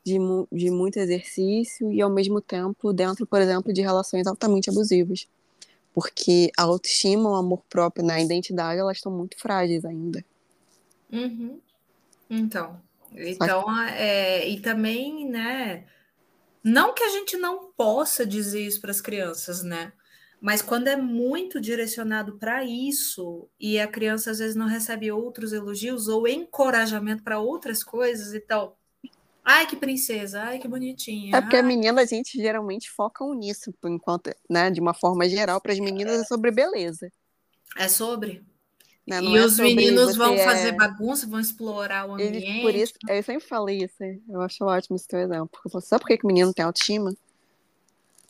de, de muito exercício e, ao mesmo tempo, dentro, por exemplo, de relações altamente abusivas. Porque a autoestima, o amor próprio, né, a identidade, elas estão muito frágeis ainda. Uhum. Então, então é, e também, né? Não que a gente não possa dizer isso para as crianças, né? Mas quando é muito direcionado para isso e a criança às vezes não recebe outros elogios ou encorajamento para outras coisas, então Ai, que princesa, ai, que bonitinha. É porque ai. a menina, a gente geralmente foca nisso, enquanto, né, de uma forma geral, para as meninas é sobre beleza. É sobre. Né? e é os meninos vão é... fazer bagunça, vão explorar o ambiente. Eles, por isso, eu sempre falei isso, eu acho ótimo esse teu exemplo. Porque eu falo, sabe por que o menino tem autoestima?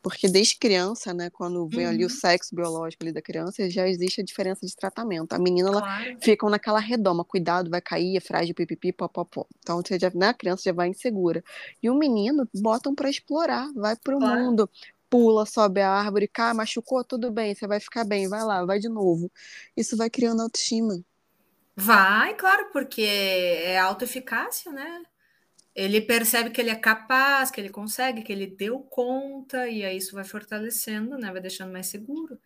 Porque desde criança, né, quando vem uhum. ali o uhum. sexo biológico ali da criança, já existe a diferença de tratamento. A menina, claro. ela fica naquela redoma, cuidado, vai cair, é frágil, pipipi, popopó. Então, você já, né, a criança já vai insegura. E o menino, botam para explorar, vai pro claro. mundo, pula, sobe a árvore, cai, machucou, tudo bem, você vai ficar bem, vai lá, vai de novo. Isso vai criando autoestima. Vai, claro, porque é autoeficácia, né? Ele percebe que ele é capaz, que ele consegue, que ele deu conta, e aí isso vai fortalecendo, né? Vai deixando mais seguro.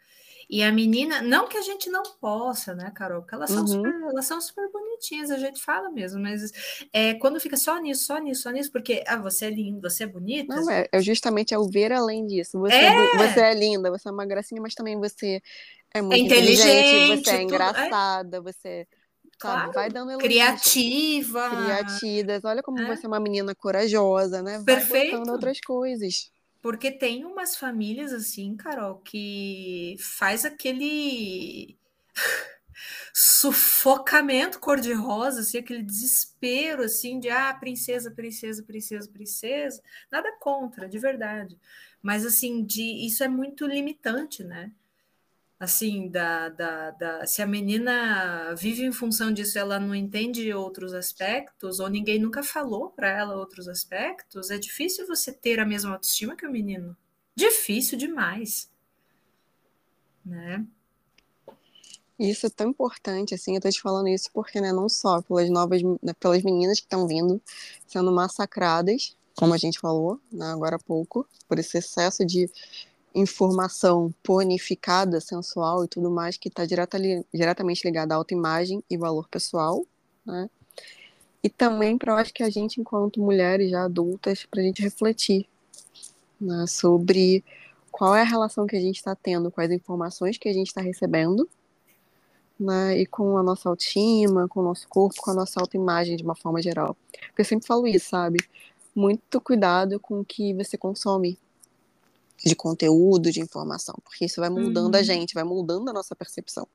E a menina, não que a gente não possa, né, Carol? Porque elas, uhum. são, super, elas são super bonitinhas, a gente fala mesmo, mas é, quando fica só nisso, só nisso, só nisso, porque ah, você é linda, você é bonita. Não, é, é justamente é o ver além disso. Você é, é você é linda, você é uma gracinha, mas também você é muito é inteligente, inteligente, você é tudo, engraçada, você Claro, vai dando elogios. Criativa. Criativas. Olha como é. você é uma menina corajosa, né? Vai Perfeito. outras coisas. Porque tem umas famílias assim, Carol, que faz aquele <laughs> sufocamento cor-de-rosa, assim, aquele desespero assim de ah, princesa, princesa, princesa, princesa. Nada contra, de verdade. Mas assim, de isso é muito limitante, né? Assim, da, da, da, se a menina vive em função disso, ela não entende outros aspectos, ou ninguém nunca falou para ela outros aspectos, é difícil você ter a mesma autoestima que o menino. Difícil demais. Né? Isso é tão importante, assim, eu tô te falando isso porque, né, não só pelas novas, né, pelas meninas que estão vindo, sendo massacradas, como a gente falou, né, agora há pouco, por esse excesso de informação ponificada, sensual e tudo mais, que está direta, diretamente ligada à autoimagem e valor pessoal, né? E também para eu acho que a gente, enquanto mulheres já adultas, para a gente refletir né, sobre qual é a relação que a gente está tendo com as informações que a gente está recebendo, né, e com a nossa autoestima, com o nosso corpo, com a nossa autoimagem de uma forma geral. Porque eu sempre falo isso, sabe? Muito cuidado com o que você consome, de conteúdo, de informação, porque isso vai mudando uhum. a gente, vai mudando a nossa percepção.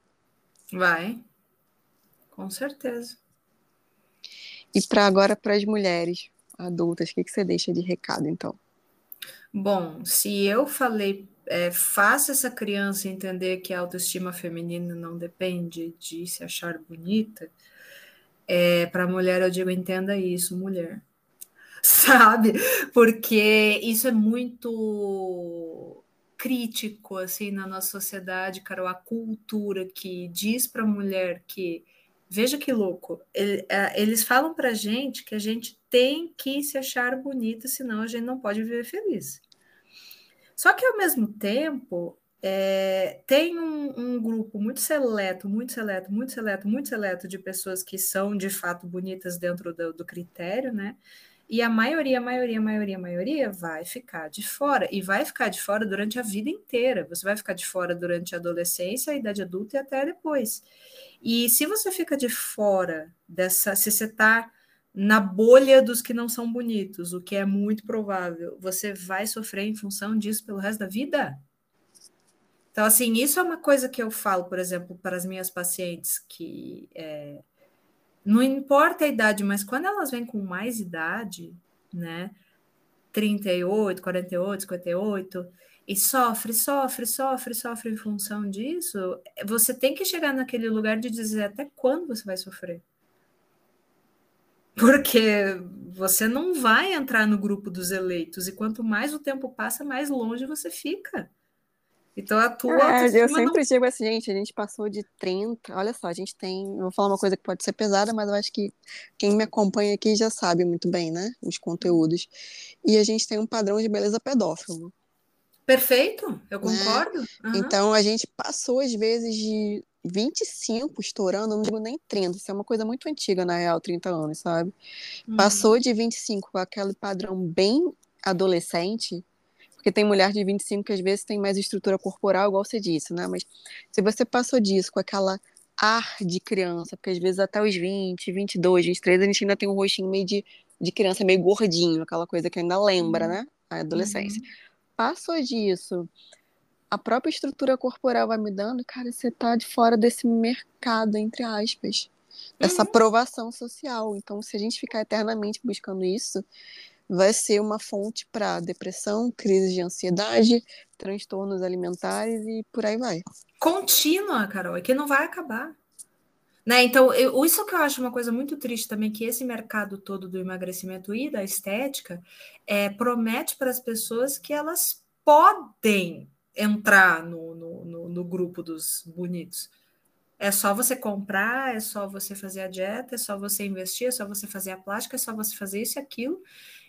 Vai. Com certeza. E para agora, para as mulheres adultas, o que, que você deixa de recado, então? Bom, se eu falei, é, faça essa criança entender que a autoestima feminina não depende de se achar bonita, é, para a mulher eu digo, entenda isso, mulher. Sabe? Porque isso é muito crítico assim na nossa sociedade, Carol, a cultura que diz para a mulher que Veja que louco. É, eles falam para gente que a gente tem que se achar bonita, senão a gente não pode viver feliz. Só que, ao mesmo tempo, é, tem um, um, grupo muito seleto, muito seleto, muito seleto, muito seleto de pessoas que são de fato bonitas dentro do, do critério, né? E a maioria, a maioria, a maioria, a maioria vai ficar de fora. E vai ficar de fora durante a vida inteira. Você vai ficar de fora durante a adolescência, a idade adulta e até depois. E se você fica de fora dessa, se você está na bolha dos que não são bonitos, o que é muito provável, você vai sofrer em função disso pelo resto da vida? Então, assim, isso é uma coisa que eu falo, por exemplo, para as minhas pacientes, que é, não importa a idade, mas quando elas vêm com mais idade, né, 38, 48, 58, e sofre, sofre, sofre, sofre em função disso, você tem que chegar naquele lugar de dizer até quando você vai sofrer. Porque você não vai entrar no grupo dos eleitos, e quanto mais o tempo passa, mais longe você fica. Então a tua. É, eu sempre não... digo assim, gente, a gente passou de 30. Olha só, a gente tem. Vou falar uma coisa que pode ser pesada, mas eu acho que quem me acompanha aqui já sabe muito bem, né? Os conteúdos. E a gente tem um padrão de beleza pedófilo. Perfeito, eu né? concordo. Né? Uhum. Então a gente passou às vezes de 25 estourando, não digo nem 30, isso é uma coisa muito antiga, na real, 30 anos, sabe? Uhum. Passou de 25 com aquele padrão bem adolescente, porque tem mulher de 25 que às vezes tem mais estrutura corporal, igual você disse, né? Mas se você passou disso com aquela ar de criança, porque às vezes até os 20, 22, 23, a gente ainda tem um rostinho meio de, de criança, meio gordinho, aquela coisa que ainda lembra, uhum. né? A adolescência. Uhum passou disso, a própria estrutura corporal vai mudando, cara, você tá de fora desse mercado, entre aspas, dessa uhum. aprovação social. Então, se a gente ficar eternamente buscando isso, vai ser uma fonte para depressão, crise de ansiedade, transtornos alimentares e por aí vai. Contínua, Carol, é que não vai acabar. Né? Então, eu, isso que eu acho uma coisa muito triste também, que esse mercado todo do emagrecimento e da estética é, promete para as pessoas que elas podem entrar no, no, no, no grupo dos bonitos. É só você comprar, é só você fazer a dieta, é só você investir, é só você fazer a plástica, é só você fazer isso e aquilo.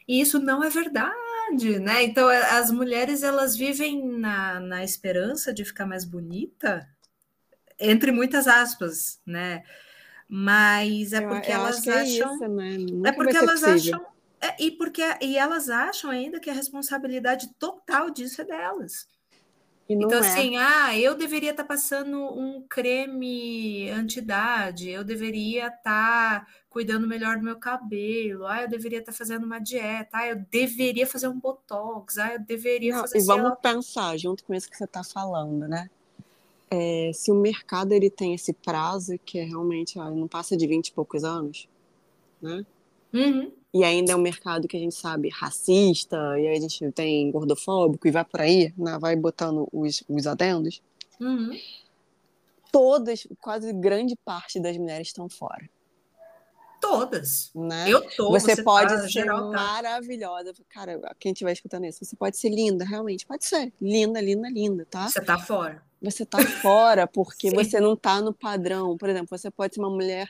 E isso não é verdade, né? Então, as mulheres, elas vivem na, na esperança de ficar mais bonita, entre muitas aspas, né? Mas é porque eu, eu elas é acham. É, isso, né? é porque elas possível. acham. É, e porque e elas acham ainda que a responsabilidade total disso é delas. Então, é. assim, ah, eu deveria estar tá passando um creme anti-idade, eu deveria estar tá cuidando melhor do meu cabelo, ah, eu deveria estar tá fazendo uma dieta, ah, eu deveria fazer um botox, ah, eu deveria Não, fazer. E vamos pensar junto com isso que você está falando, né? é, se o mercado ele tem esse prazo que é realmente ó, não passa de 20 e poucos anos, né? Uhum. E ainda é um mercado que a gente sabe racista, e aí a gente tem gordofóbico e vai por aí, né? vai botando os, os adendos. Uhum. Todas, quase grande parte das mulheres estão fora. Todas. Né? Eu tô. Você, você pode tá, ser geral, tá. maravilhosa. Cara, quem estiver escutando isso, você pode ser linda, realmente. Pode ser. Linda, linda, linda, tá? Você tá fora você tá fora porque <laughs> você não tá no padrão. Por exemplo, você pode ser uma mulher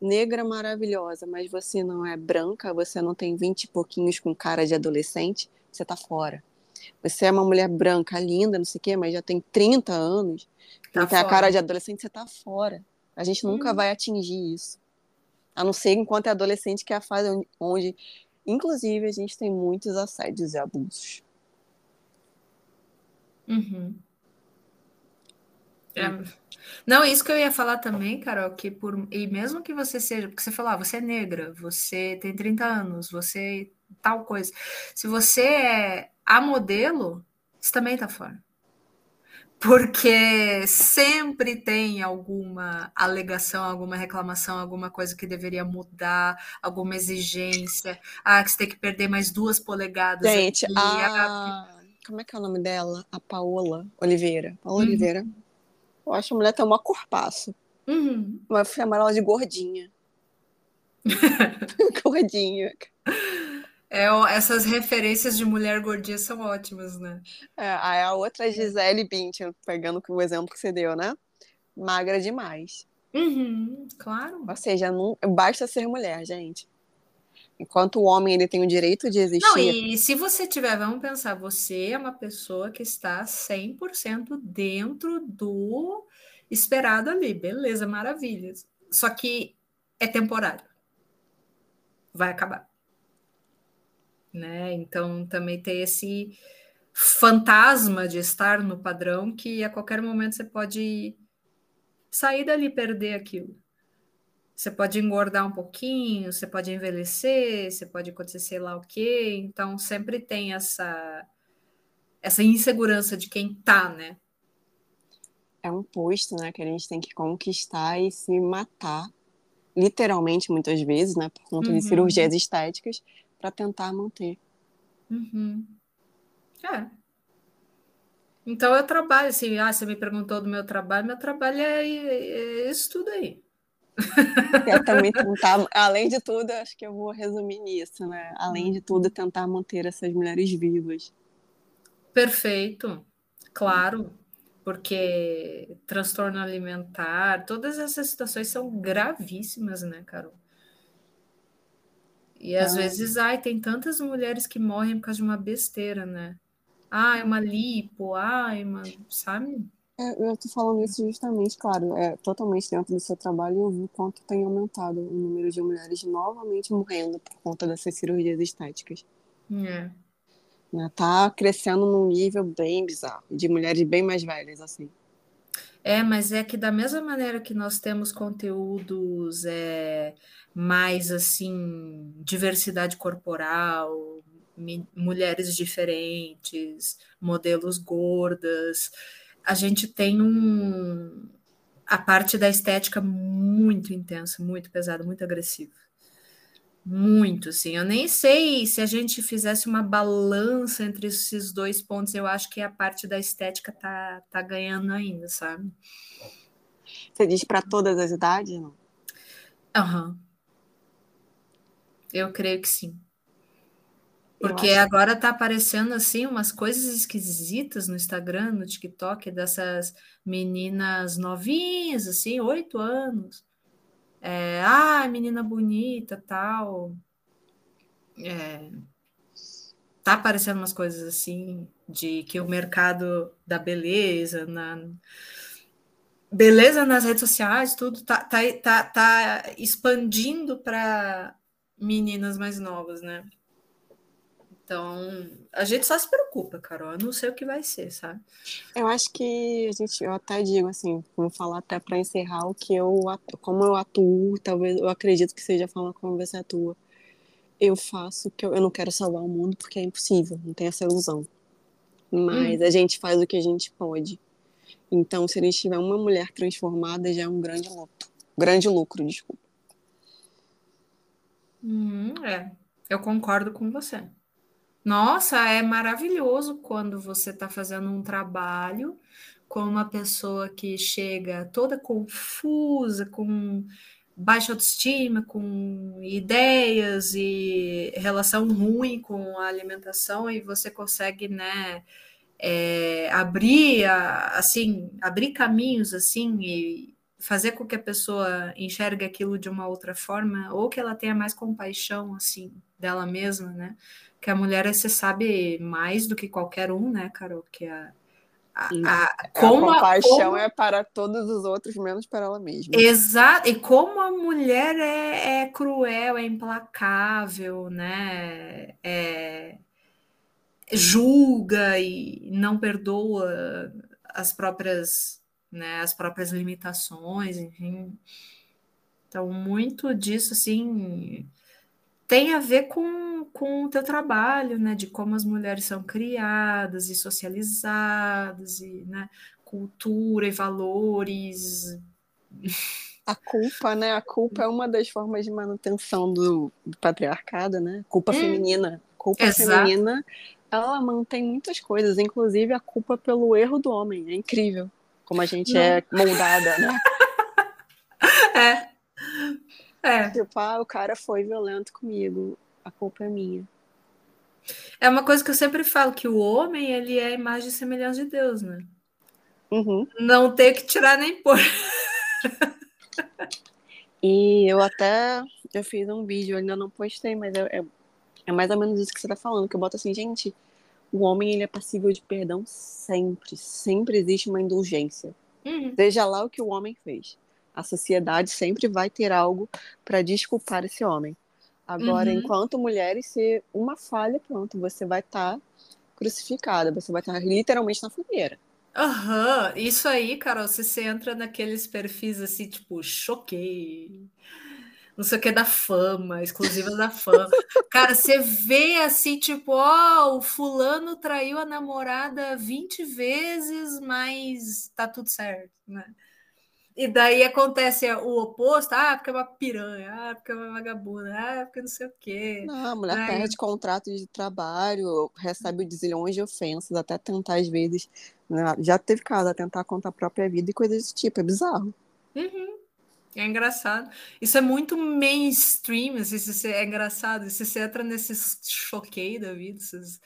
negra maravilhosa, mas você não é branca, você não tem vinte e pouquinhos com cara de adolescente, você tá fora. Você é uma mulher branca, linda, não sei o quê, mas já tem 30 anos, tá não tem a cara de adolescente, você tá fora. A gente nunca hum. vai atingir isso. A não ser enquanto é adolescente, que é a fase onde, inclusive, a gente tem muitos assédios e abusos. Uhum. É. Não, isso que eu ia falar também, Carol, que por e mesmo que você seja, porque você falou, ah, você é negra, você tem 30 anos, você tal coisa. Se você é a modelo, você também tá fora. porque sempre tem alguma alegação, alguma reclamação, alguma coisa que deveria mudar, alguma exigência. Ah, que você tem que perder mais duas polegadas. Gente, aqui. a... como é que é o nome dela? A Paola Oliveira. Paola uhum. Oliveira. Eu acho que a mulher tem uma corpaço. Uhum. Vai chamar ela de gordinha. <laughs> gordinha. É, essas referências de mulher gordinha são ótimas, né? É, a outra é Gisele Bündchen, pegando o exemplo que você deu, né? Magra demais. Uhum, claro. Ou seja, não, basta ser mulher, gente. Enquanto o homem ele tem o direito de existir. Não, e se você tiver, vamos pensar, você é uma pessoa que está 100% dentro do esperado ali, beleza, maravilha. Só que é temporário. Vai acabar né? Então também tem esse fantasma de estar no padrão que a qualquer momento você pode sair dali e perder aquilo. Você pode engordar um pouquinho, você pode envelhecer, você pode acontecer sei lá o quê. Então sempre tem essa essa insegurança de quem tá, né? É um posto, né, que a gente tem que conquistar e se matar, literalmente muitas vezes, né, por conta uhum. de cirurgias estéticas, para tentar manter. Uhum. É. Então eu trabalho, assim, ah, você me perguntou do meu trabalho, meu trabalho é, é isso tudo aí. Eu também tentar, além de tudo, acho que eu vou resumir nisso, né? Além de tudo, tentar manter essas mulheres vivas. Perfeito, claro, porque transtorno alimentar, todas essas situações são gravíssimas, né, Carol? E às ah. vezes, ai, tem tantas mulheres que morrem por causa de uma besteira, né? Ah, é uma lipo, ai, uma, sabe? É, eu tô falando isso justamente, claro, é totalmente dentro do seu trabalho e eu vi quanto tem aumentado o número de mulheres novamente morrendo por conta dessas cirurgias estéticas. É. Né, tá crescendo num nível bem bizarro, de mulheres bem mais velhas, assim. É, mas é que da mesma maneira que nós temos conteúdos é, mais assim, diversidade corporal, mulheres diferentes, modelos gordas, a gente tem um a parte da estética muito intensa, muito pesada, muito agressiva. Muito, assim. Eu nem sei se a gente fizesse uma balança entre esses dois pontos, eu acho que a parte da estética tá, tá ganhando ainda, sabe? Você diz para todas as idades, não? Aham. Uhum. Eu creio que sim. Porque agora tá aparecendo assim umas coisas esquisitas no Instagram, no TikTok, dessas meninas novinhas, assim, oito anos é, ah, menina bonita, tal. É, tá aparecendo umas coisas assim de que o mercado da beleza, na beleza nas redes sociais, tudo tá, tá, tá, tá expandindo para meninas mais novas, né? Então, a gente só se preocupa, Carol. Eu não sei o que vai ser, sabe? Eu acho que a gente, eu até digo assim, vou falar até para encerrar o que eu, como eu atuo, talvez eu acredito que seja a forma como você atua. Eu faço que eu, eu não quero salvar o mundo porque é impossível, não tem essa ilusão. Mas hum. a gente faz o que a gente pode. Então, se a gente tiver uma mulher transformada, já é um grande lucro. Grande lucro, desculpa. Hum, é, eu concordo com você. Nossa, é maravilhoso quando você está fazendo um trabalho com uma pessoa que chega toda confusa, com baixa autoestima, com ideias e relação ruim com a alimentação e você consegue, né, é, abrir, assim, abrir caminhos, assim, e fazer com que a pessoa enxergue aquilo de uma outra forma, ou que ela tenha mais compaixão, assim, dela mesma, né? que a mulher você sabe mais do que qualquer um, né, Carol? Que a, a, a, como a compaixão como... é para todos os outros, menos para ela mesma. Exato, e como a mulher é, é cruel, é implacável, né? É, julga e não perdoa as próprias, né, as próprias limitações, enfim. Então, muito disso, assim, tem a ver com, com o teu trabalho, né? De como as mulheres são criadas e socializadas, e, né? cultura e valores. A culpa, né? A culpa é uma das formas de manutenção do, do patriarcado, né? Culpa hum. feminina. Culpa Exato. feminina, ela mantém muitas coisas, inclusive a culpa pelo erro do homem. É incrível como a gente Não. é moldada, né? <laughs> É. É. Tipo, ah, o cara foi violento comigo, a culpa é minha. É uma coisa que eu sempre falo, que o homem, ele é a imagem e semelhança de Deus, né? Uhum. Não tem que tirar nem pôr. e eu até, eu fiz um vídeo, ainda não postei, mas é, é, é mais ou menos isso que você tá falando, que eu boto assim, gente, o homem, ele é passível de perdão sempre, sempre existe uma indulgência. Uhum. Seja lá o que o homem fez a sociedade sempre vai ter algo para desculpar esse homem. Agora, uhum. enquanto mulheres, se uma falha, pronto, você vai estar tá crucificada, você vai estar tá literalmente na fogueira. Aham, uhum. isso aí, Carol, se você entra naqueles perfis assim, tipo, choquei, não sei o que da fama, exclusiva da fama. <laughs> Cara, você vê assim, tipo, ó, oh, o fulano traiu a namorada 20 vezes, mas tá tudo certo, né? E daí acontece o oposto, ah, porque é uma piranha, ah, porque é uma vagabunda, ah, porque não sei o quê. Não, a mulher Ai. perde contrato de trabalho, recebe zilhões de ofensas, até tentar às vezes. Né? Já teve caso a tentar contar a própria vida e coisas desse tipo, é bizarro. Uhum. É engraçado. Isso é muito mainstream, assim, isso é engraçado. Se você entra nesses choquei da vida, esses,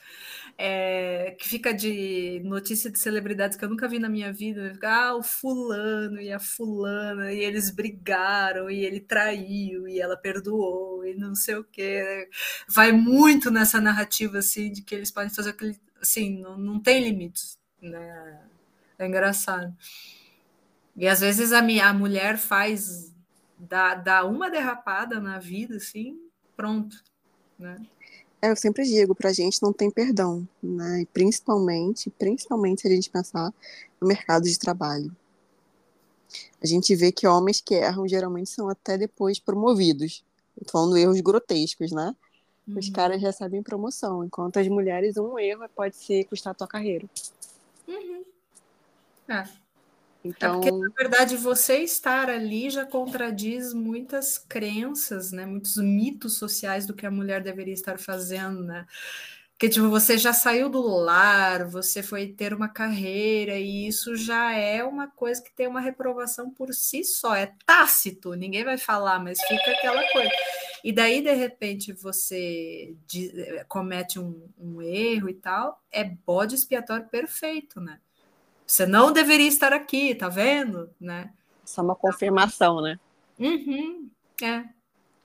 é, que fica de notícia de celebridades que eu nunca vi na minha vida. Ah, o fulano e a fulana, e eles brigaram, e ele traiu, e ela perdoou, e não sei o quê. Vai muito nessa narrativa, assim, de que eles podem fazer aquele... Assim, não, não tem limites, né? É engraçado. E às vezes a, minha, a mulher faz, dá, dá uma derrapada na vida, assim, pronto, né? É, eu sempre digo, pra gente não tem perdão, né? E principalmente, principalmente se a gente pensar no mercado de trabalho. A gente vê que homens que erram geralmente são até depois promovidos. Tô falando erros grotescos, né? Os uhum. caras recebem promoção, enquanto as mulheres, um erro pode ser custar a tua carreira. Uhum. É. Então... É porque, na verdade, você estar ali já contradiz muitas crenças, né? Muitos mitos sociais do que a mulher deveria estar fazendo, né? Porque, tipo, você já saiu do lar, você foi ter uma carreira, e isso já é uma coisa que tem uma reprovação por si só, é tácito, ninguém vai falar, mas fica aquela coisa. E daí, de repente, você comete um, um erro e tal, é bode expiatório perfeito, né? Você não deveria estar aqui, tá vendo? Né? Só uma confirmação, né? Uhum, é.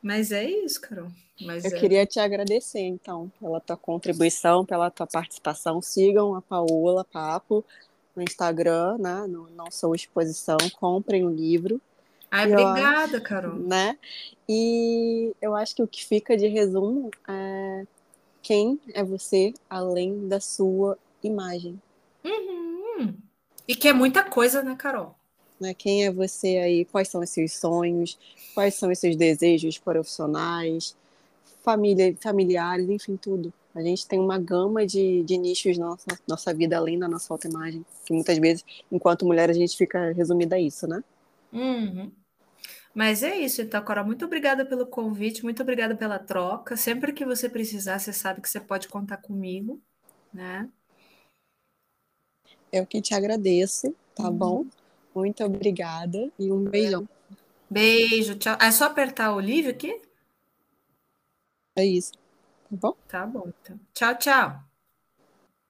Mas é isso, Carol. Mas Eu é... queria te agradecer, então, pela tua contribuição, pela tua participação. Sigam a Paola Papo no Instagram, né? No Não Sou Exposição. Comprem o livro. Ai, e obrigada, eu, Carol. Né? E eu acho que o que fica de resumo é quem é você além da sua imagem. Uhum. E que é muita coisa, né, Carol? Né? Quem é você aí? Quais são os seus sonhos? Quais são os seus desejos profissionais? Família, familiares, enfim, tudo. A gente tem uma gama de, de nichos na nossa, nossa vida, além da nossa autoimagem. Que muitas vezes, enquanto mulher, a gente fica resumida a isso, né? Uhum. Mas é isso, então, Carol. Muito obrigada pelo convite, muito obrigada pela troca. Sempre que você precisar, você sabe que você pode contar comigo, né? Eu que te agradeço, tá uhum. bom? Muito obrigada e um beijão. Beijo, tchau. É só apertar o livro aqui? É isso. Tá bom? Tá bom, então. Tchau, tchau.